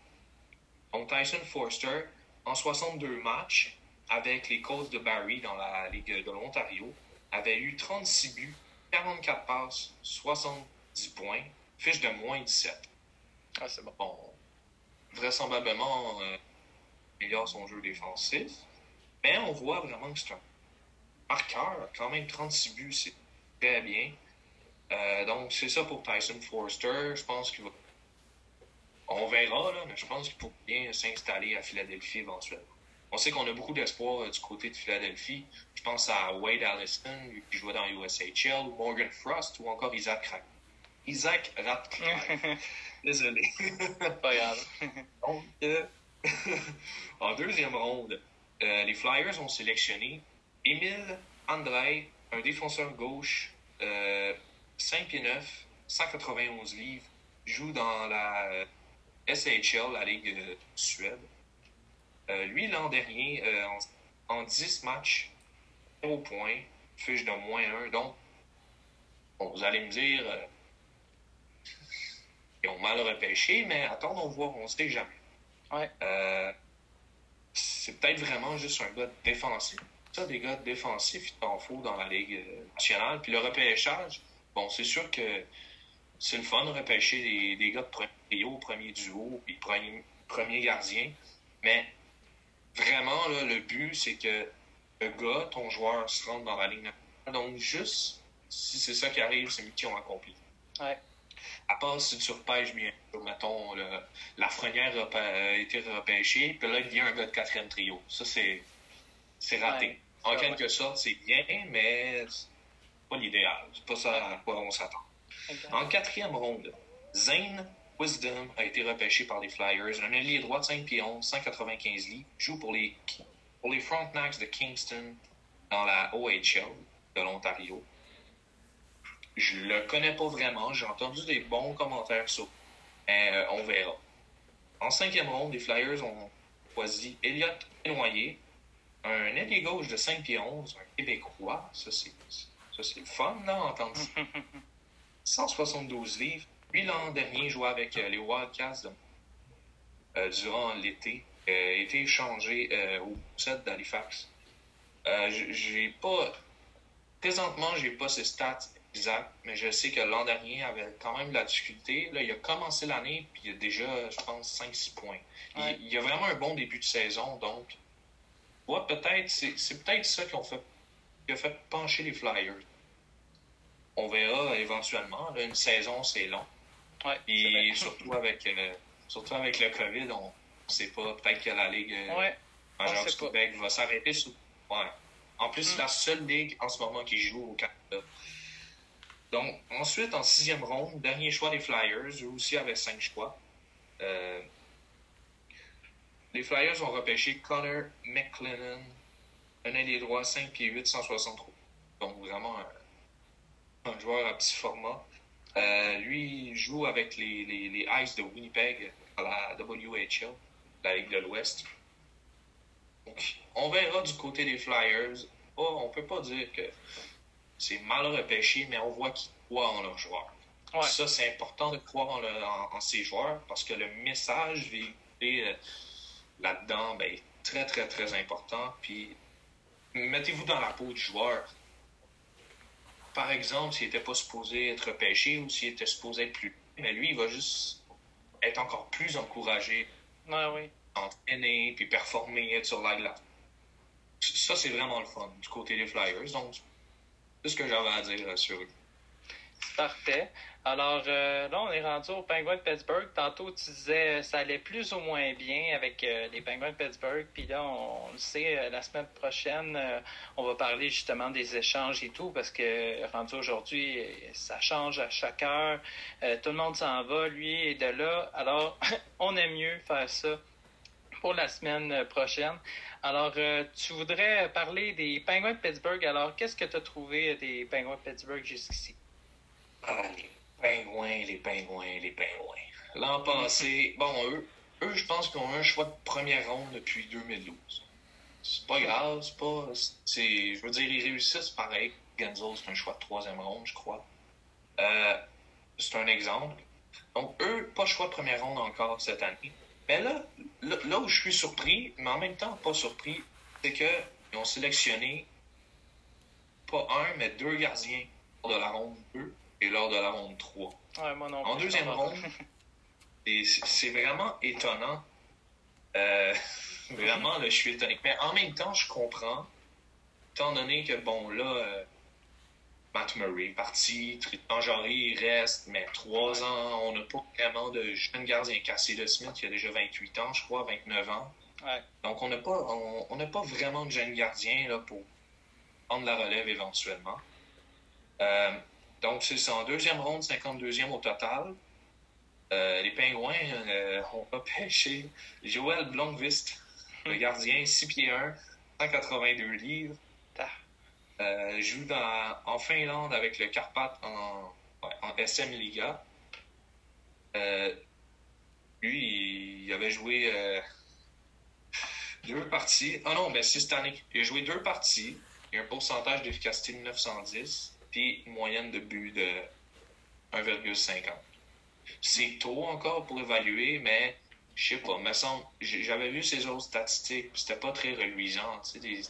Donc Tyson Forster, en 62 matchs avec les Colts de Barry dans la Ligue de l'Ontario, avait eu 36 buts, 44 passes, 70 points, fiche de moins 17. Ah, c'est bon. bon. Vraisemblablement, euh, améliore son jeu défensif, mais on voit vraiment que c'est un cœur, quand même 36 buts, c'est très bien. Euh, donc, c'est ça pour Tyson Forster. Je pense qu'il va. On verra, là, mais je pense qu'il faut bien s'installer à Philadelphie éventuellement. On sait qu'on a beaucoup d'espoir euh, du côté de Philadelphie. Je pense à Wade Allison, qui jouait dans USHL, Morgan Frost, ou encore Isaac Rat... Isaac Ratcliffe. Désolé. Pas grave. Donc, euh, en deuxième ronde, les Flyers ont sélectionné Émile André, un défenseur gauche, 5 euh, pieds 9, 191 livres, joue dans la SHL, la Ligue de Suède. Euh, lui, l'an dernier, euh, en, 10 matchs, 0 points, fiche de moins 1. Donc, vous allez me dire, ils ont mal repêché, mais attendons voir, on ne sait jamais. Ouais. c'est peut-être vraiment juste un gars défensif ça, des gars défensifs, il t'en faut dans la Ligue nationale. Puis le repêchage, bon, c'est sûr que c'est le fun de repêcher des, des gars de premier trio, premier duo, puis premier, premier gardien. Mais vraiment, là, le but, c'est que le gars, ton joueur, se rende dans la ligne. Donc, juste si c'est ça qui arrive, c'est mission accomplie. Ouais. À part si tu repêches bien, mettons, le, la frenière a, été repêchée, puis là, il a un gars de quatrième trio. Ça, c'est, c'est raté. Ouais, en quelque sorte, c'est bien, mais c'est pas l'idéal. C'est pas ça à quoi on s'attend. En quatrième ronde, Zane Wisdom a été repêché par les Flyers. Un ailier droit de 5 pieds 11, 195 livres. Joue pour les, pour les Frontenacs de Kingston dans la OHL de l'Ontario. Je le connais pas vraiment. J'ai entendu des bons commentaires sur mais euh, on verra. En cinquième ronde, les Flyers ont choisi Elliot Noyer, un ailier gauche de 5 pieds 11, un Québécois. Ça, c'est, ça, c'est le fun, là, entendre ça. 172 livres. Lui, l'an dernier, jouait avec euh, les Wildcats de- euh, durant l'été. Euh, a été échangé euh, au set d'Halifax. Euh, j'ai pas. Présentement, j'ai pas ses stats exacts, mais je sais que l'an dernier, il avait quand même de la difficulté. Là, il a commencé l'année, puis il a déjà, je pense, 5-6 points. Il- Ouais. Il, a vraiment un bon début de saison, donc. Ouais, peut-être, c'est c'est peut-être ça qui, ont fait, qui a fait pencher les Flyers. On verra éventuellement. Là, une saison, c'est long. Ouais, Et surtout avec, euh, surtout avec le COVID, on ne sait pas. Peut-être que la Ligue euh, Ouais, majeure du. Québec va s'arrêter. Sous... Ouais. En plus, Mm. c'est la seule ligue en ce moment qui joue au Canada. Donc, ensuite, en sixième ronde, dernier choix des Flyers, eux aussi avaient cinq choix. Euh, les Flyers ont repêché Connor McLennan, un ailier droit, 5 pieds 8, 163. Donc, vraiment un, un joueur à petit format. Euh, lui, il joue avec les, les, les Ice de Winnipeg à la WHL, la Ligue de l'Ouest. Donc, on verra du côté des Flyers. Oh, on peut pas dire que c'est mal repêché, mais on voit qu'ils croient en leurs joueurs. ouais. Ça, c'est important de croire en, le- en- en ces joueurs parce que le message véhiculé euh, là-dedans ben, est très, très, très important. Puis, mettez-vous dans la peau du joueur. Par exemple, s'il n'était pas supposé être repêché ou s'il était supposé être plus. Mais lui, il va juste être encore plus encouragé Ouais, oui. entraîner puis performer sur la glace. Ça, c'est vraiment le fun du côté des Flyers. Donc, c'est ce que j'avais à dire euh, sur eux. Parfait. Alors euh, là, on est rendu aux Penguins de Pittsburgh. Tantôt, tu disais euh, ça allait plus ou moins bien avec euh, les Penguins de Pittsburgh. Puis là, on, le sait, la semaine prochaine, on va parler justement des échanges et tout parce que rendu aujourd'hui, ça change à chaque heure. Tout le monde s'en va, lui et de là. Alors, on aime mieux faire ça pour la semaine prochaine. Alors, tu voudrais parler des Penguins de Pittsburgh. Alors, qu'est-ce que tu as trouvé des Penguins de Pittsburgh jusqu'ici? Ah, les pingouins, les pingouins, les pingouins. L'an passé, bon, eux, eux je pense qu'ils ont un choix de première ronde depuis 2012. C'est pas grave, c'est pas. Je veux dire, ils réussissent pareil. Genzel, c'est un choix de troisième ronde, je crois. Euh, c'est un exemple. Donc, eux, pas choix de première ronde encore cette année. Mais là, là, là où je suis surpris, mais en même temps pas surpris, c'est qu'ils ont sélectionné pas un, mais deux gardiens de la ronde 2 et lors de la ronde 3. Ouais, moi non En deuxième ronde, c'est vraiment étonnant. Euh, vraiment, là, je suis étonné. Mais en même temps, je comprends, étant donné que, bon, là, euh, Matt Murray est parti, Tristan Jarry reste, mais trois ans, on n'a pas vraiment de jeune gardien. Cassé de Smith, qui a déjà 28 ans, je crois, 29 ans. Ouais. Donc, on n'a pas, on, on pas vraiment de jeune gardien là, pour prendre la relève éventuellement. Euh, donc, c'est. En deuxième ronde, 52e au total. Euh, les Pingouins euh, ont repêché Joël Blomqvist, le gardien, 6 pieds 1, 182 livres. Euh, joue dans, en Finlande avec le Karpat en, SM Liga. Euh, lui, il avait joué deux parties. Ah non, ben c'est cette année. Il a joué deux parties. Il a un pourcentage d'efficacité de 910, puis une moyenne de but de 1,50. C'est tôt encore pour évaluer, mais je sais pas, me semble. J'avais vu ses autres statistiques, puis c'était pas très reluisant. Tu sais, des,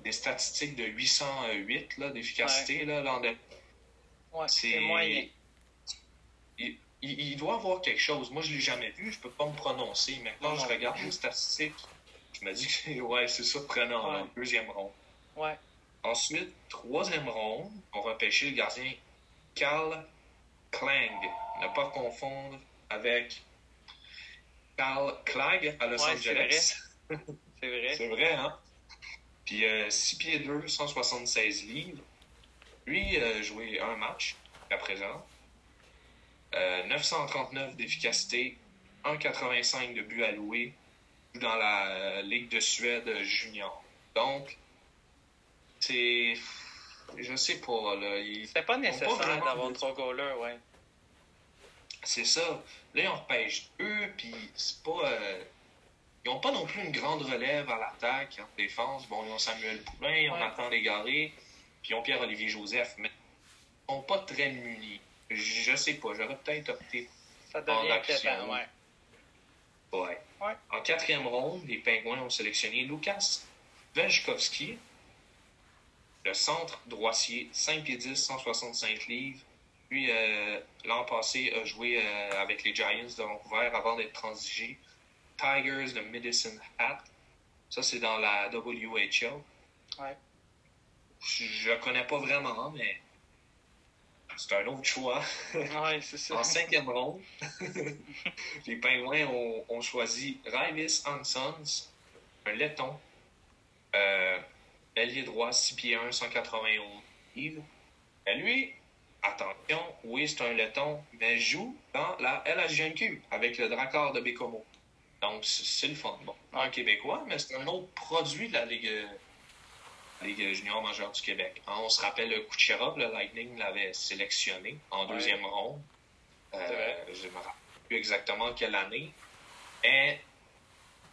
des statistiques de 808 là, d'efficacité là, l'an dernier. Ouais, C'est- c'est moyen. il, il, doit avoir quelque chose. Moi, je ne l'ai jamais vu, je ne peux pas me prononcer, mais quand je regarde les statistiques, je me dis que ouais, c'est surprenant, ouais. deuxième ronde. Ouais. Ensuite, troisième ronde, on repêché le gardien Carl Klang. Ne pas confondre avec Carl Clegg à Los Angeles. C'est vrai. c'est vrai, hein? Puis 6 euh, pieds 2, 176 livres. Lui, a euh, joué un match à présent. 939 euh, d'efficacité, 1,85 de but alloué dans la Ligue de Suède junior. Donc, c'est. Je sais pas, là. C'était pas nécessaire d'avoir trois goalers, ouais. C'est ça. Là, ils en repêchent eux, puis c'est pas. Euh, ils n'ont pas non plus une grande relève à l'attaque, en défense. Bon, ils ont Samuel Poulin, ils ont Nathan Légaré, puis ils ont Pierre-Olivier Joseph, mais ils sont pas très munis. Je, sais pas, j'aurais peut-être opté Ça en ouais. Ouais. En quatrième ronde, les Pingouins ont sélectionné Lucas Vejkovski, le centre droitier, 5 pieds 10, 165 livres. Lui, euh, l'an passé, a joué euh, avec les Giants de Vancouver avant d'être transigé. Tigers de Medicine Hat. Ça, c'est dans la WHL. Ouais. Je ne connais pas vraiment, mais c'est un autre choix. Ouais, c'est ça. en cinquième ronde, les Pingouins ont, choisi Raivis Hansons, un laiton. Euh, ailier droit, 6 pieds 1, 191 livres. Et lui, attention, oui, c'est un laiton, mais joue dans la LHGMQ avec le Dracard de Bécomo. Donc, c'est le fun. Bon, un Québécois, mais c'est un autre produit de la Ligue, Ligue junior majeure du Québec. On se rappelle le Kucherov, le Lightning l'avait sélectionné en deuxième ronde. Euh, je ne me rappelle plus exactement quelle année. Et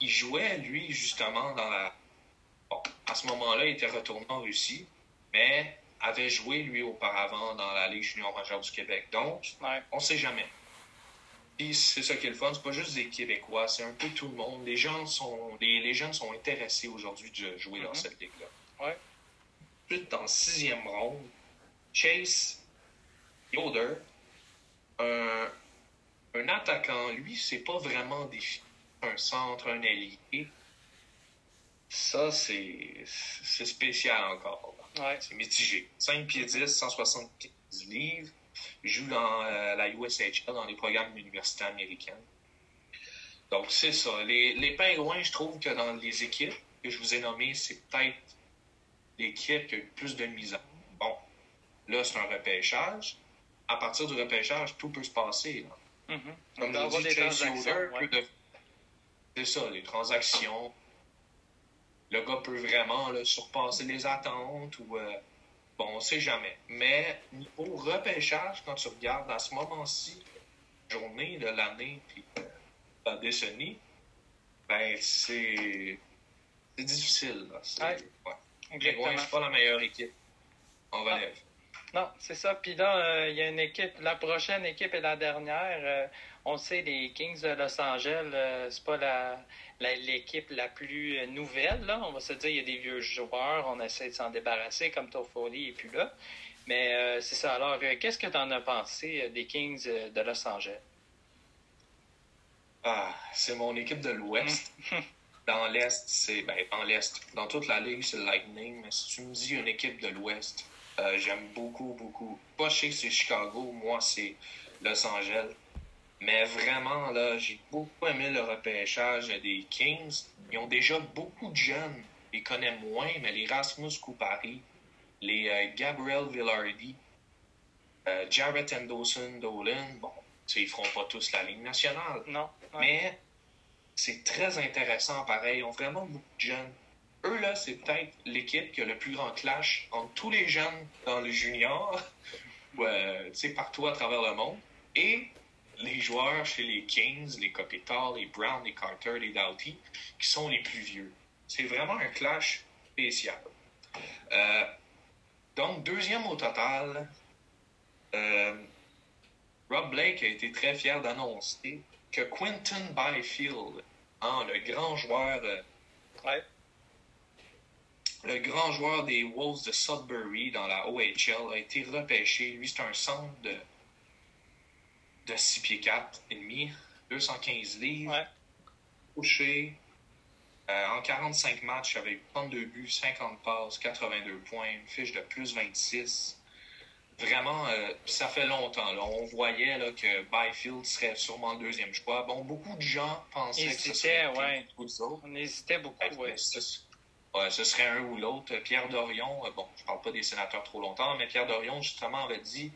il jouait, lui, justement, dans la. Bon, à ce moment-là, il était retourné en Russie, mais avait joué, lui, auparavant dans la Ligue junior majeure du Québec. Donc, on ne sait jamais. Puis c'est ça qui est le fun, c'est pas juste des Québécois, c'est un peu tout le monde. Les gens sont, les, les jeunes sont intéressés aujourd'hui de jouer dans mm-hmm. cette ligue-là. Ouais. Ensuite, en sixième ronde, Chase Yoder, un, un attaquant, lui, c'est pas vraiment des un centre, un allié. Ça, c'est spécial encore. C'est mitigé. 5 pieds 10, 175 livres. Joue dans euh, la USHL, dans les programmes d'université américaine. Donc, c'est ça. Les, les pingouins, je trouve que dans les équipes que je vous ai nommées, c'est peut-être l'équipe qui a eu plus de misère. Bon, là, c'est un repêchage. À partir du repêchage, tout peut se passer. Là. Mm -hmm. Comme Chase de... C'est ça, les transactions. Le gars peut vraiment là, surpasser les attentes ou... Euh, bon, on sait jamais. Mais au repêchage, quand tu regardes à ce moment-ci, journée de l'année, puis euh, la décennie, ben, c'est... C'est difficile. Là. Ouais. Ouais. C'est pas la meilleure équipe en relève. Non, c'est ça. Puis là, euh, il y a une équipe, la prochaine équipe et la dernière. Euh, on sait, les Kings de Los Angeles, euh, c'est pas la, l'équipe la, plus nouvelle. Là. On va se dire, il y a des vieux joueurs, on essaie de s'en débarrasser, comme Toffoli et puis là. Mais c'est ça. Alors, qu'est-ce que tu en as pensé des Kings de Los Angeles? Ah, c'est mon équipe de l'Ouest. Dans l'Est, c'est. Ben, dans l'Est. Dans toute la ligue, c'est le Lightning. Mais si tu me dis une équipe de l'Ouest, euh, j'aime beaucoup, beaucoup. Pas chez c'est Chicago, moi, c'est Los Angeles. Mais vraiment, là, j'ai beaucoup aimé le repêchage des Kings. Ils ont déjà beaucoup de jeunes. Ils connaissent moins, mais les Rasmus Kupari, les euh, Gabriel Villardi, euh, Jarrett Anderson, Dolan, bon, ils feront pas tous la ligne nationale. Non. Mais c'est très intéressant pareil. Ils ont vraiment beaucoup de jeunes. Eux, là, c'est peut-être l'équipe qui a le plus grand clash entre tous les jeunes dans le junior, euh, partout à travers le monde, et les joueurs chez les Kings, les Kopitar, les Brown, les Carter, les Doughty, qui sont les plus vieux. C'est vraiment un clash spécial. Euh, donc, deuxième au total, euh, Rob Blake a été très fier d'annoncer que Quentin Byfield, hein, le grand joueur. Le grand joueur des Wolves de Sudbury dans la OHL a été repêché. Lui, c'est un centre de de 6 pieds 4 et demi, 215 livres, Ouais. couché. Euh, en 45 matchs, eu 32 buts, 50 passes, 82 points, une fiche de plus 26. Vraiment, euh, ça fait longtemps. Là. On voyait là, que Byfield serait sûrement le deuxième choix. Bon, beaucoup de gens pensaient que ce serait ouais. On hésitait beaucoup, ouais. ce, ouais, ce serait un ou l'autre. Pierre Dorion, euh, bon, je parle pas des sénateurs trop longtemps, mais Pierre Dorion, justement, avait dit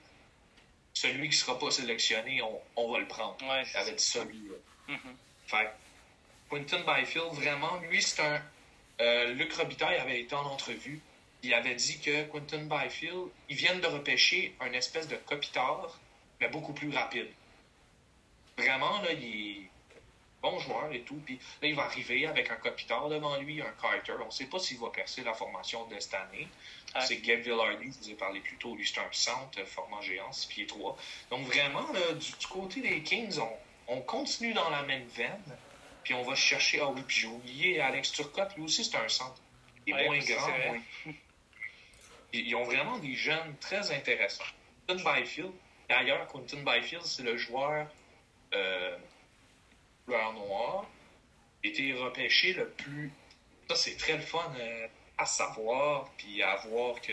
celui qui sera pas sélectionné, on, on va le prendre. Ouais, avait dit ça, lui. là. ça. Mhm. Fait que Quentin Byfield, vraiment, lui, c'est un. Euh, Luc Robitaille avait été en entrevue. Il avait dit que Quentin Byfield, ils viennent de repêcher un espèce de Kopitar, mais beaucoup plus rapide. Vraiment, là, il est bon joueur et tout. Puis là, il va arriver avec un Kopitar devant lui, un Carter. On ne sait pas s'il va percer la formation de cette année. C'est Gabe Villardy, je vous ai parlé plus tôt. Lui, c'est un centre, euh, format géant, 6 pieds 3. Donc, vraiment, là, du, du côté des Kings, on, on continue dans la même veine. Puis on va chercher. Ah oui, puis j'ai oublié Alex Turcotte, lui aussi, c'est un centre. Il est Ouais, moins grand, moins. Ils, ont vraiment des jeunes très intéressants. Quentin Byfield, d'ailleurs, Quentin Byfield, c'est le joueur euh, noir, été repêché le plus. Ça, c'est très le fun euh, à savoir, puis à voir que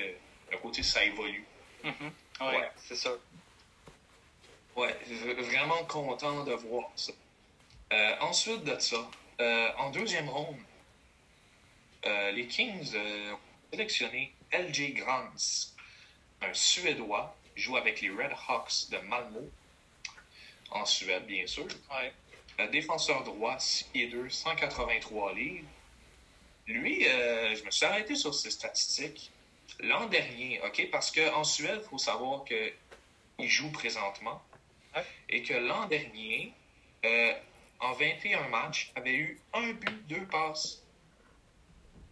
le côté ça évolue. Ouais, Ouais. c'est sûr. Ouais, vraiment content de voir ça. Euh, ensuite de ça, euh, en deuxième ronde, les Kings ont sélectionné LJ Grans, un Suédois, il joue avec les Red Hawks de Malmo, en Suède, bien sûr. Ouais. Défenseur droit, 6 pieds 2, 183 livres. Lui, euh, je me suis arrêté sur ses statistiques. L'an dernier, OK, parce qu'en Suède, il faut savoir qu'il joue présentement. Et que l'an dernier, euh, en 21 matchs, avait eu un but, deux passes,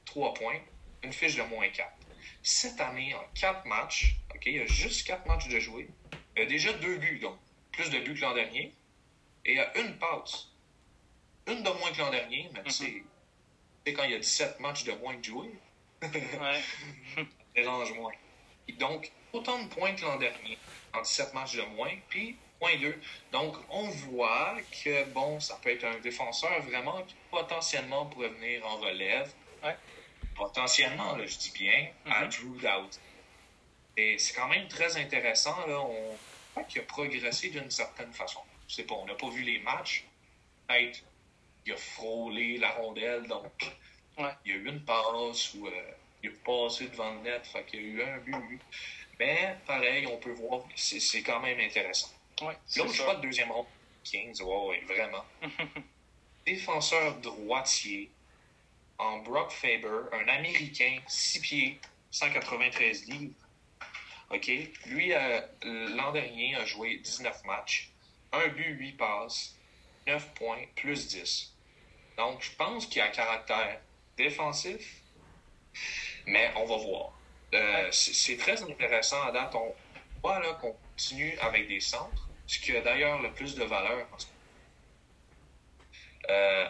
trois points, une fiche de moins 4. Cette année, en 4 matchs, OK, il y a juste 4 matchs de jouer. Il y a déjà deux buts, donc plus de buts que l'an dernier. Et il y a une passe. Une de moins que l'an dernier, mais Mhm. c'est c'est quand il y a 17 matchs de moins de jouer. Ouais. mélange moins. Et donc, autant de points que l'an dernier, en 17 matchs de moins, puis point 2. Donc, on voit que, bon, ça peut être un défenseur vraiment qui potentiellement pourrait venir en relève. Ouais. Potentiellement, là, je dis bien, à Mhm. Drew Doubt. Et c'est quand même très intéressant, là, on voit qu'il a progressé d'une certaine façon. Je sais pas, on n'a pas vu les matchs. Peut-être il a frôlé la rondelle, donc Ouais. il y a eu une passe ou euh, il a passé devant le net, fait qu'il y a eu un but, lui. Mais pareil, on peut voir que c'est c'est quand même intéressant. Ouais, L'autre choix de deuxième ronde, Kings, ouais, vraiment. Défenseur droitier en Brock Faber, un Américain, 6 pieds, 193 livres. OK? Lui, euh, l'an dernier, a joué 19 matchs, un but, 8 passes, 9 points, plus 10. Donc, je pense qu'il a un caractère défensif, mais on va voir. Euh, c'est très intéressant à date. On voit là, qu'on continue avec des centres, ce qui a d'ailleurs le plus de valeur. en ce moment. Euh,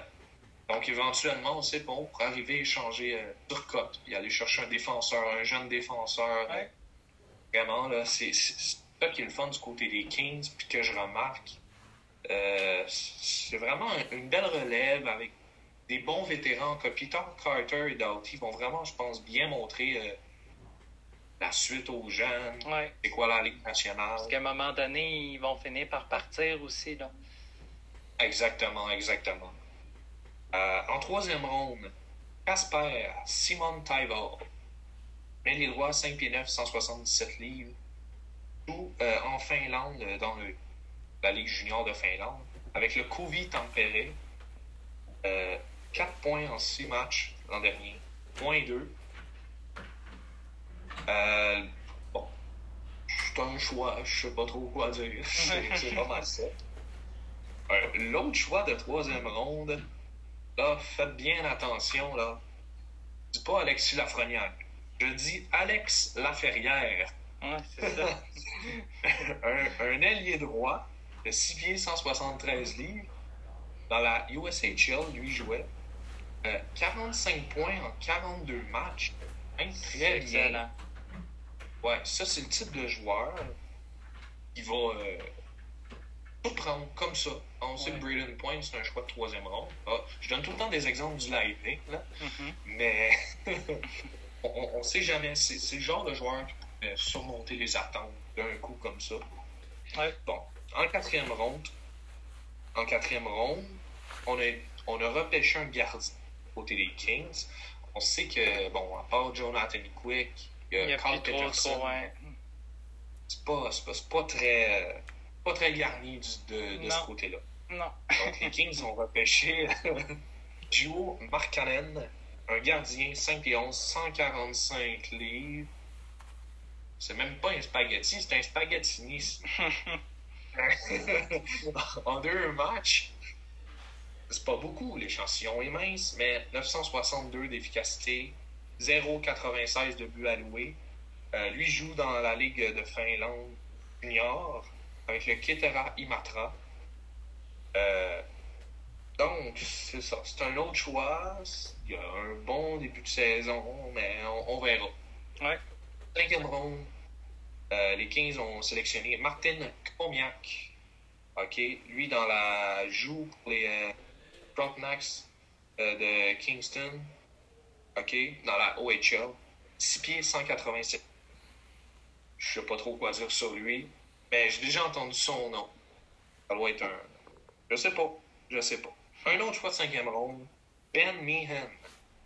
donc, éventuellement, on sait pas, on pourrait arriver à échanger euh, Turcotte, puis aller chercher un défenseur, un jeune défenseur. Ouais. Vraiment, là, c'est ça qui est le fun du côté des Kings, puis que je remarque. Euh, c'est vraiment un- une belle relève avec des bons vétérans comme Peter Carter et Doughty vont vraiment, je pense, bien montrer euh, la suite aux jeunes. Ouais. C'est quoi la Ligue nationale? Parce qu'à un moment donné, ils vont finir par partir aussi, là. Exactement, exactement. Euh, en troisième ronde, Casper Simon Taival. Mêlé droit, 5 pieds 9, 177 livres. Euh, en Finlande, euh, dans le- la Ligue junior de Finlande, avec le Tampere. Euh, 4 points en 6 matchs l'an dernier. Point 2. Euh, bon, c'est un choix, je sais pas trop quoi dire. C'est pas mal ça. L'autre choix de troisième ronde, là, faites bien attention, là. Je dis pas Alexis Lafrenière. Je dis Alex Laferrière. Ouais, c'est ça. un, un ailier droit de 6 pieds 173 livres. Dans la USHL, lui jouait euh, 45 points en 42 matchs. C'est très bien. Ouais, ça, c'est le type de joueur qui va euh, tout prendre comme ça. On sait que Braden Point, c'est un choix de troisième ronde. Ah, je donne tout le temps des exemples du Lightning, là. Mhm. mais on ne sait jamais. C'est le genre de joueur qui surmonter les attentes d'un coup comme ça. Ouais. Bon, en quatrième ronde, en quatrième ronde, on a, on a repêché un gardien côté des Kings. On sait que, bon, à part Jonathan Quick, il y a, Carl Peterson, ouais. c'est pas, pas, très, pas très garni du- de, de ce côté-là. Non. Donc, les Kings ont repêché Joe Markkanen, un gardien 5 et 11, 145 livres. C'est même pas un spaghetti, c'est un spaghettini. en deux matchs, c'est pas beaucoup, l'échantillon est mince, mais 962 d'efficacité, 0,96 de but alloué. Euh, lui joue dans la Ligue de Finlande junior avec le Kitara Imatra. Euh, donc, c'est ça. C'est un autre choix. Il y a un bon début de saison, mais on, on verra. Ouais. Cinquième ronde, euh, les Kings ont sélectionné Martin Komiak. OK. Lui, dans la joue pour les euh, Frontenacs euh, de Kingston. OK. Dans la OHL. 6 pieds 187. Je sais pas trop quoi dire sur lui. Mais j'ai déjà entendu son nom. Ça doit être un. Je sais pas. Je sais pas. Un autre choix de cinquième ronde. Ben Meehan.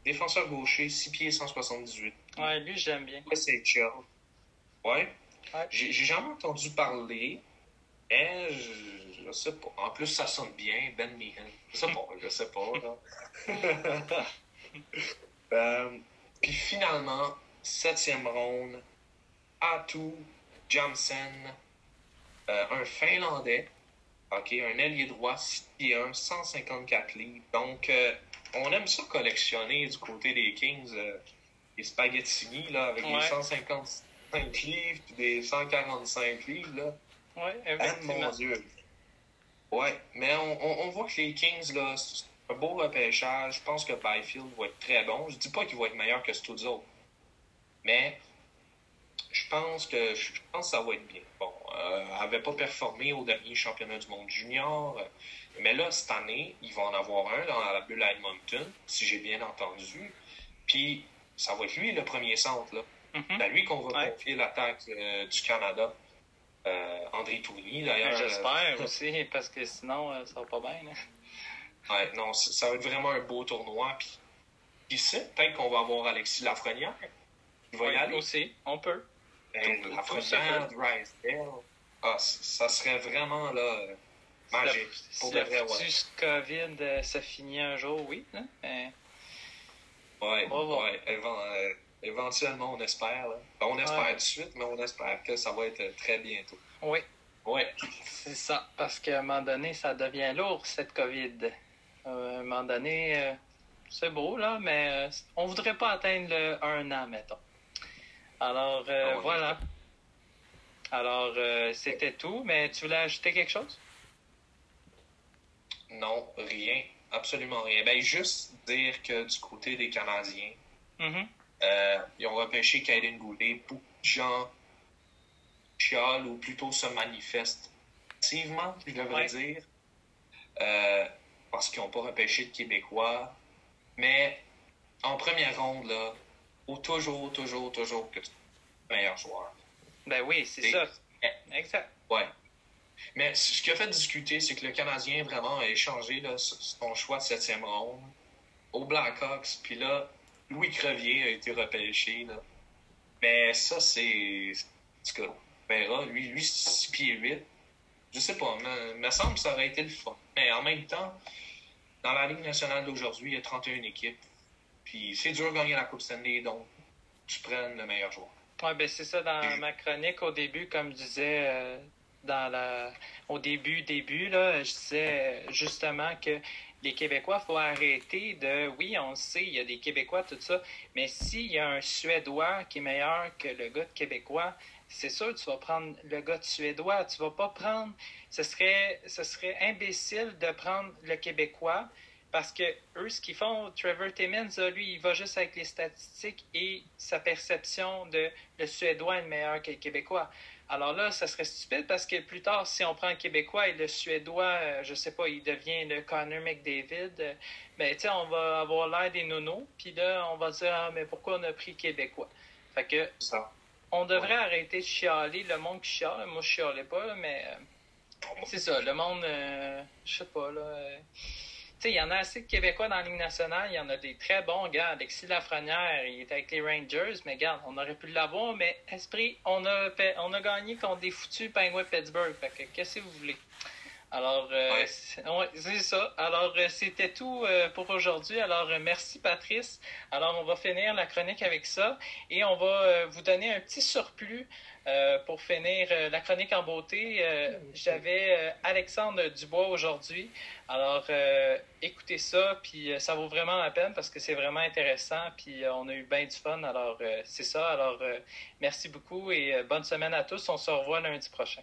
Défenseur gaucher, 6 pieds 178. Ouais, lui, j'aime bien. Ouais. Ouais. J'ai j'ai jamais entendu parler. Mais je, je sais pas. En plus, ça sonne bien, Ben Meehan. Je sais pas, je sais pas. là. Euh, Puis finalement, septième ronde, Atu Jamsen, euh, un Finlandais, ok, un ailier droit, 6 pieds 1, 154 livres. Donc, euh, on aime ça collectionner du côté des Kings, euh, les spaghettini, là, avec Ouais. des 155 livres puis des 145 livres, là. Ouais, Ah, mon Dieu. Ouais, mais on, on, on voit que les Kings, là, c'est un beau repêchage. Je pense que Byfield va être très bon. Je dis pas qu'il va être meilleur que Stuzzo. Mais je pense que je pense que ça va être bien. Bon, euh, elle pas performé au dernier championnat du monde junior. Mais là, cette année, ils vont en avoir un dans la bulle à Edmonton, si j'ai bien entendu. Puis, ça va être lui le premier centre, là. Mhm. C'est à lui qu'on va Ouais. confier l'attaque euh, du Canada. Euh, André Tourny, d'ailleurs. J'espère euh, aussi, parce que sinon, euh, ça va pas bien. là. ouais, non, ça va être vraiment un beau tournoi. Puis, qui sait, peut-être qu'on va avoir Alexis Lafrenière. Il va y aller. aussi, on peut. Ben, tout- Lafrenière, Drysdale. Ah, ça serait vraiment là, Si Pour le vrai, ouais. COVID euh, se finit un jour, oui. hein, mais- Ouais, euh, éventuellement, on espère. là. On espère Ouais. tout de suite, mais on espère que ça va être très bientôt. Oui, Ouais. c'est ça. Parce qu'à un moment donné, ça devient lourd, cette COVID. Euh, à un moment donné, euh, c'est beau, là, mais euh, on voudrait pas atteindre le un an, mettons. Alors, Ah voilà. Alors, c'était tout, mais tu voulais ajouter quelque chose? Non, rien. Absolument rien. Ben, juste dire que du côté des Canadiens, Mhm. euh, ils ont repêché Kaiden Goulet. Beaucoup de gens chialent ou plutôt se manifestent activement, je devrais Ouais. dire, euh, parce qu'ils n'ont pas repêché de Québécois. Mais en première ronde, là, faut toujours, toujours, toujours que tu sois le meilleur joueur. Ben oui, c'est ça. Exact. Ouais. Mais ce qui a fait discuter, c'est que le Canadien vraiment a échangé là, son choix de septième ronde aux Blackhawks. Puis là, Louis Crevier a été repêché. Là. Mais ça, c'est. En tout cas, on verra. Lui, lui c'est 6 pieds 8. Je sais pas, mais me semble que ça aurait été le fun. Mais en même temps, dans la Ligue nationale d'aujourd'hui, il y a 31 équipes. Puis c'est dur de gagner la Coupe Stanley, donc tu prennes le meilleur joueur. Ouais, ben c'est ça dans Et- ma chronique au début, comme je disais euh, dans la au début, début, là, je disais euh, justement que les Québécois, faut arrêter de oui, on sait, il y a des Québécois, tout ça, mais s'il y a un Suédois qui est meilleur que le gars de Québécois, c'est sûr tu vas prendre le gars de Suédois. Tu vas pas prendre. Ce serait, ce serait imbécile de prendre le Québécois parce que eux, ce qu'ils font, Trevor Timmins, lui, il va juste avec les statistiques et sa perception de le Suédois est meilleur que le Québécois. Alors là, ça serait stupide parce que plus tard, si on prend un Québécois et le Suédois, je sais pas, il devient le Connor McDavid, ben, tu sais, on va avoir l'air des nonos, puis là, on va dire, ah, mais pourquoi on a pris Québécois? Fait que, Ça. on devrait arrêter de chialer, le monde qui chiale. Moi, je chialais pas, mais c'est ça, le monde, je sais pas, là il y en a assez de Québécois dans la Ligue nationale. Il y en a des très bons gars. Alexis Lafrenière, il est avec les Rangers, mais regarde, on aurait pu l'avoir, mais esprit, on a, on a gagné contre des foutus Penguins Pittsburgh. Que, qu'est-ce que vous voulez? Alors, euh, c'est ça. Alors, euh, c'était tout euh, pour aujourd'hui. Alors, merci Patrice. Alors, on va finir la chronique avec ça et on va vous donner un petit surplus pour finir la chronique en beauté. J'avais Alexandre Dubois aujourd'hui. Alors, écoutez ça, puis ça vaut vraiment la peine parce que c'est vraiment intéressant, puis on a eu bien du fun. Alors, c'est ça. Alors, merci beaucoup et bonne semaine à tous. On se revoit lundi prochain.